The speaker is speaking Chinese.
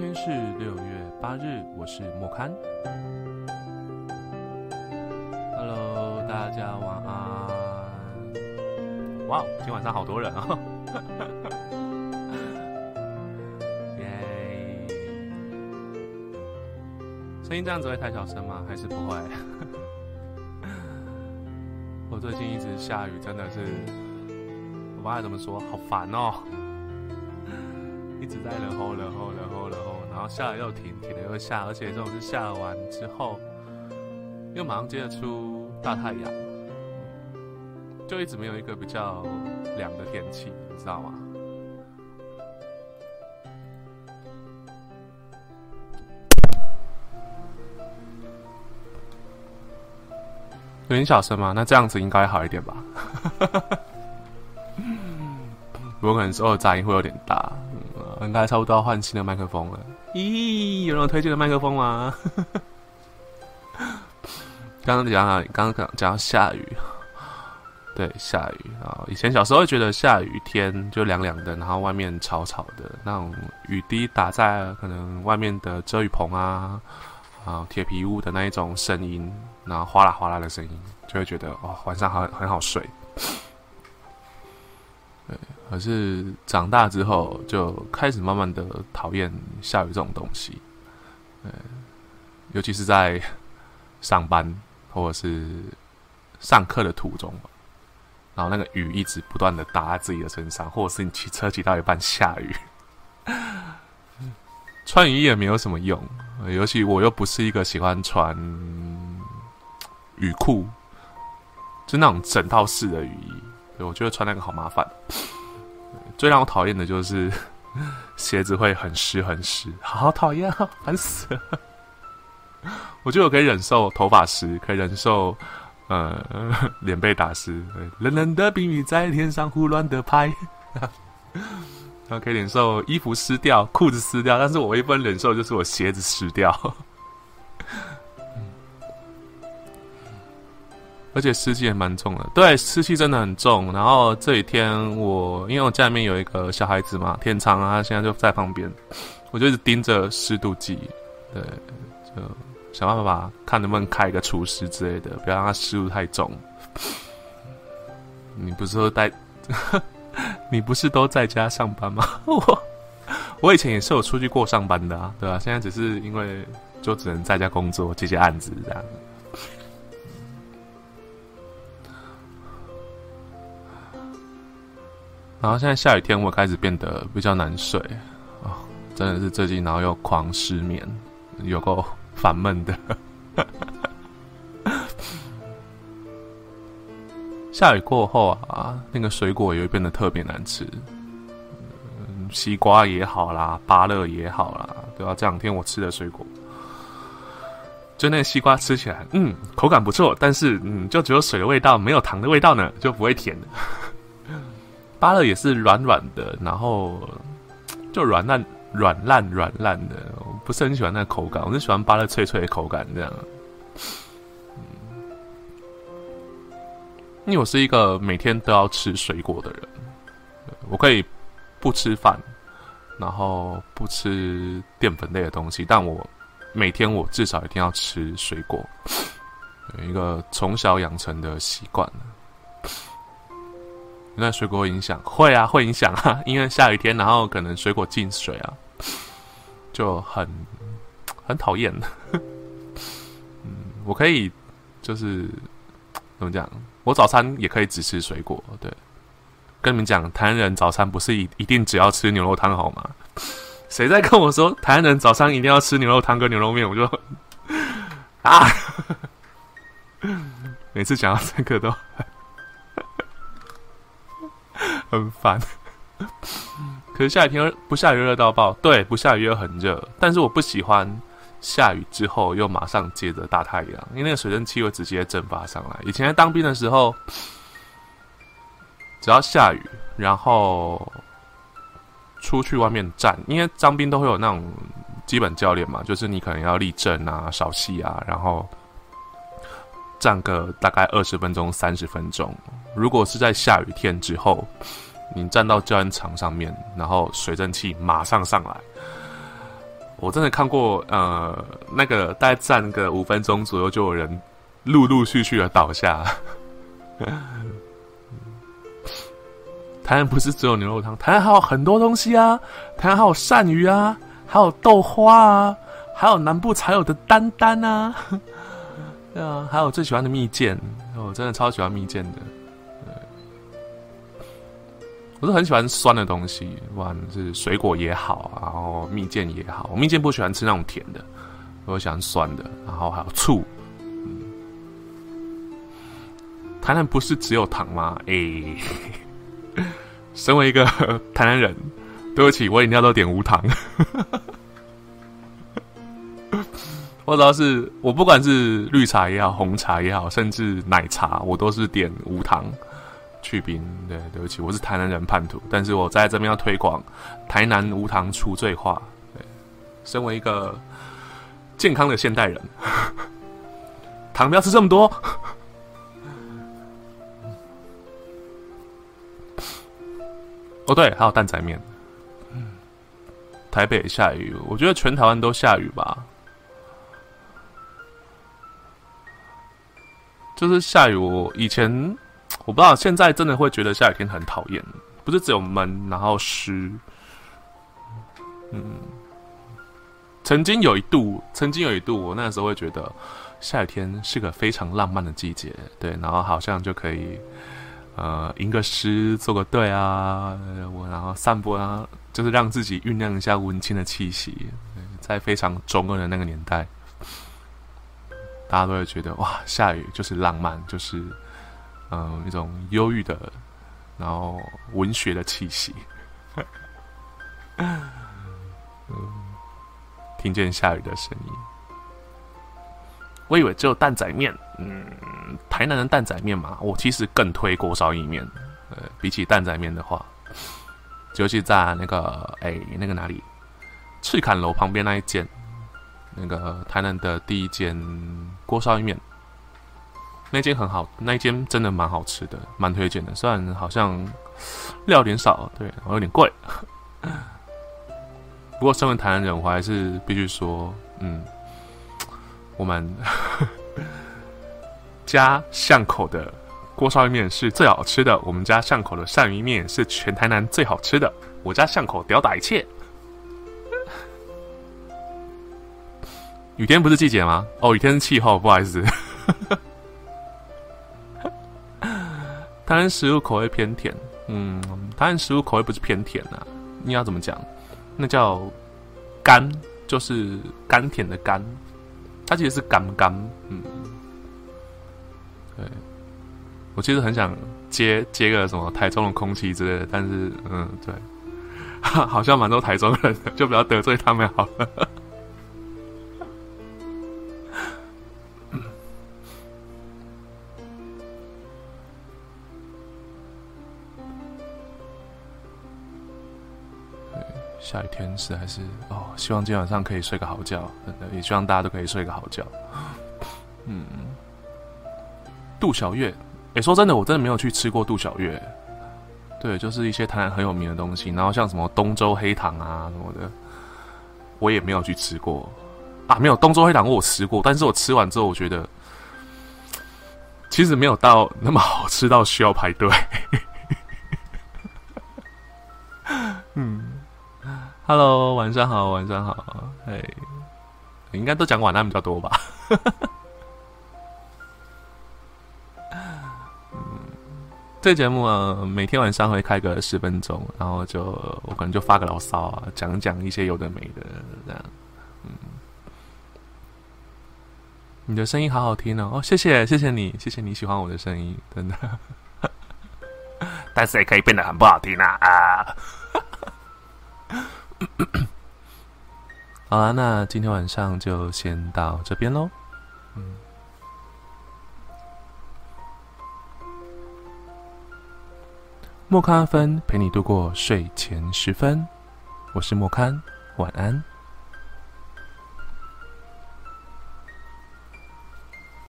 今天是六月八日，我是莫刊。Hello，大家晚安。哇，今晚上好多人哦！耶！声音这样子会太小声吗？还是不会？我最近一直下雨，真的是，我爸怎么说？好烦哦！一直在然后然后下了又停，停了又下，而且这种是下完之后，又马上接着出大太阳，就一直没有一个比较凉的天气，你知道吗？有点小声吗？那这样子应该好一点吧。不过可能所有杂音会有点大。应该差不多要换新的麦克风了。咦，有人推荐的麦克风吗？刚刚讲啊，刚刚讲到下雨，对，下雨啊。以前小时候会觉得下雨天就凉凉的，然后外面吵吵的，那种雨滴打在可能外面的遮雨棚啊，啊，铁皮屋的那一种声音，然后哗啦哗啦的声音，就会觉得哦，晚上好很好睡。对，可是长大之后就开始慢慢的讨厌下雨这种东西，尤其是在上班或者是上课的途中，然后那个雨一直不断的打在自己的身上，或者是你骑车骑到一半下雨，穿雨衣也没有什么用，尤其我又不是一个喜欢穿雨裤，就那种整套式的雨衣。对我觉得穿那个好麻烦，最让我讨厌的就是 鞋子会很湿很湿，好讨厌啊，烦死了！我觉得我可以忍受头发湿，可以忍受呃 脸被打湿，冷冷的冰雨在天上胡乱的拍，然后可以忍受衣服湿掉、裤子湿掉，但是我唯一不能忍受就是我鞋子湿掉。而且湿气也蛮重的，对，湿气真的很重。然后这几天我因为我家里面有一个小孩子嘛，天仓啊，现在就在旁边，我就一直盯着湿度计，对，就想办法看能不能开一个除湿之类的，不要让它湿度太重。你不是说在，你不是都在家上班吗？我我以前也是有出去过上班的啊，对吧？现在只是因为就只能在家工作接接案子这样。然后现在下雨天，我开始变得比较难睡啊！真的是最近，然后又狂失眠，有够烦闷的。下雨过后啊，那个水果也会变得特别难吃，西瓜也好啦，芭乐也好啦，对吧？这两天我吃的水果，就那个西瓜吃起来，嗯，口感不错，但是嗯，就只有水的味道，没有糖的味道呢，就不会甜。芭乐也是软软的，然后就软烂、软烂、软烂的，我不是很喜欢那个口感，我是喜欢芭乐脆脆的口感这样。因为我是一个每天都要吃水果的人，我可以不吃饭，然后不吃淀粉类的东西，但我每天我至少一定要吃水果，有一个从小养成的习惯。那水果影响会啊，会影响啊，因为下雨天，然后可能水果进水啊，就很很讨厌。嗯，我可以就是怎么讲，我早餐也可以只吃水果。对，跟你们讲，台湾人早餐不是一一定只要吃牛肉汤好吗？谁在跟我说台湾人早上一定要吃牛肉汤跟牛肉面？我就 啊，每次讲到这个都。很烦，可是下雨天不下雨热到爆，对，不下雨又很热。但是我不喜欢下雨之后又马上接着大太阳，因为那个水蒸气会直接蒸发上来。以前当兵的时候，只要下雨，然后出去外面站，因为当兵都会有那种基本教练嘛，就是你可能要立正啊、扫息啊，然后站个大概二十分钟、三十分钟。如果是在下雨天之后，你站到教练场上面，然后水蒸气马上上来，我真的看过，呃，那个大概站个五分钟左右，就有人陆陆续续的倒下。台南不是只有牛肉汤，台南还有很多东西啊，台南还有鳝鱼啊，还有豆花啊，还有南部才有的丹丹啊，对啊，还有最喜欢的蜜饯，我真的超喜欢蜜饯的。我是很喜欢酸的东西，不管是水果也好，然后蜜饯也好。我蜜饯不喜欢吃那种甜的，我喜欢酸的，然后还有醋。台南不是只有糖吗？哎，身为一个 台南人，对不起，我饮料都点无糖。或者是我不管是绿茶也好，红茶也好，甚至奶茶，我都是点无糖。去冰，对，对不起，我是台南人叛徒，但是我在这边要推广台南无糖除罪化。对，身为一个健康的现代人，糖不要吃这么多。哦，对，还有蛋仔面。台北下雨，我觉得全台湾都下雨吧。就是下雨，我以前。我不知道，现在真的会觉得下雨天很讨厌，不是只有闷，然后湿。嗯，曾经有一度，曾经有一度，我那时候会觉得下雨天是个非常浪漫的季节，对，然后好像就可以，呃，吟个诗，做个对啊，我然后散播啊，就是让自己酝酿一下温馨的气息，在非常中二的那个年代，大家都会觉得哇，下雨就是浪漫，就是。嗯，一种忧郁的，然后文学的气息。嗯，听见下雨的声音。我以为只有蛋仔面，嗯，台南的蛋仔面嘛，我其实更推锅烧意面。呃，比起蛋仔面的话，尤其在那个哎，那个哪里，赤坎楼旁边那一间，那个台南的第一间锅烧意面。那间很好，那间真的蛮好吃的，蛮推荐的。虽然好像料有点少，对，有点贵。不过身为台南人，我还是必须说，嗯，我们 家巷口的锅烧意面是最好吃的。我们家巷口的鳝鱼面是全台南最好吃的。我家巷口屌打一切。雨天不是季节吗？哦，雨天是气候，不好意思。台湾食物口味偏甜，嗯，台湾食物口味不是偏甜啊，你要怎么讲？那叫甘，就是甘甜的甘，它其实是甘甘，嗯，对，我其实很想接接个什么台中的空气之类的，但是，嗯，对，好像蛮多台中人的，就不要得罪他们好了。下雨天实在是哦，希望今晚上可以睡个好觉，也希望大家都可以睡个好觉。嗯，杜小月，哎，说真的，我真的没有去吃过杜小月。对，就是一些台南很有名的东西，然后像什么东周黑糖啊什么的，我也没有去吃过。啊，没有东周黑糖我吃过，但是我吃完之后，我觉得其实没有到那么好吃到需要排队。Hello，晚上好，晚上好，哎，应该都讲晚安比较多吧？嗯，这节目啊，每天晚上会开个十分钟，然后就我可能就发个牢骚啊，讲讲一些有的没的这样。嗯，你的声音好好听哦，哦，谢谢，谢谢你，谢谢你喜欢我的声音，真的。但是也可以变得很不好听啊啊！好啦，那今天晚上就先到这边喽。嗯，莫咖啡陪你度过睡前时分，我是莫堪，晚安。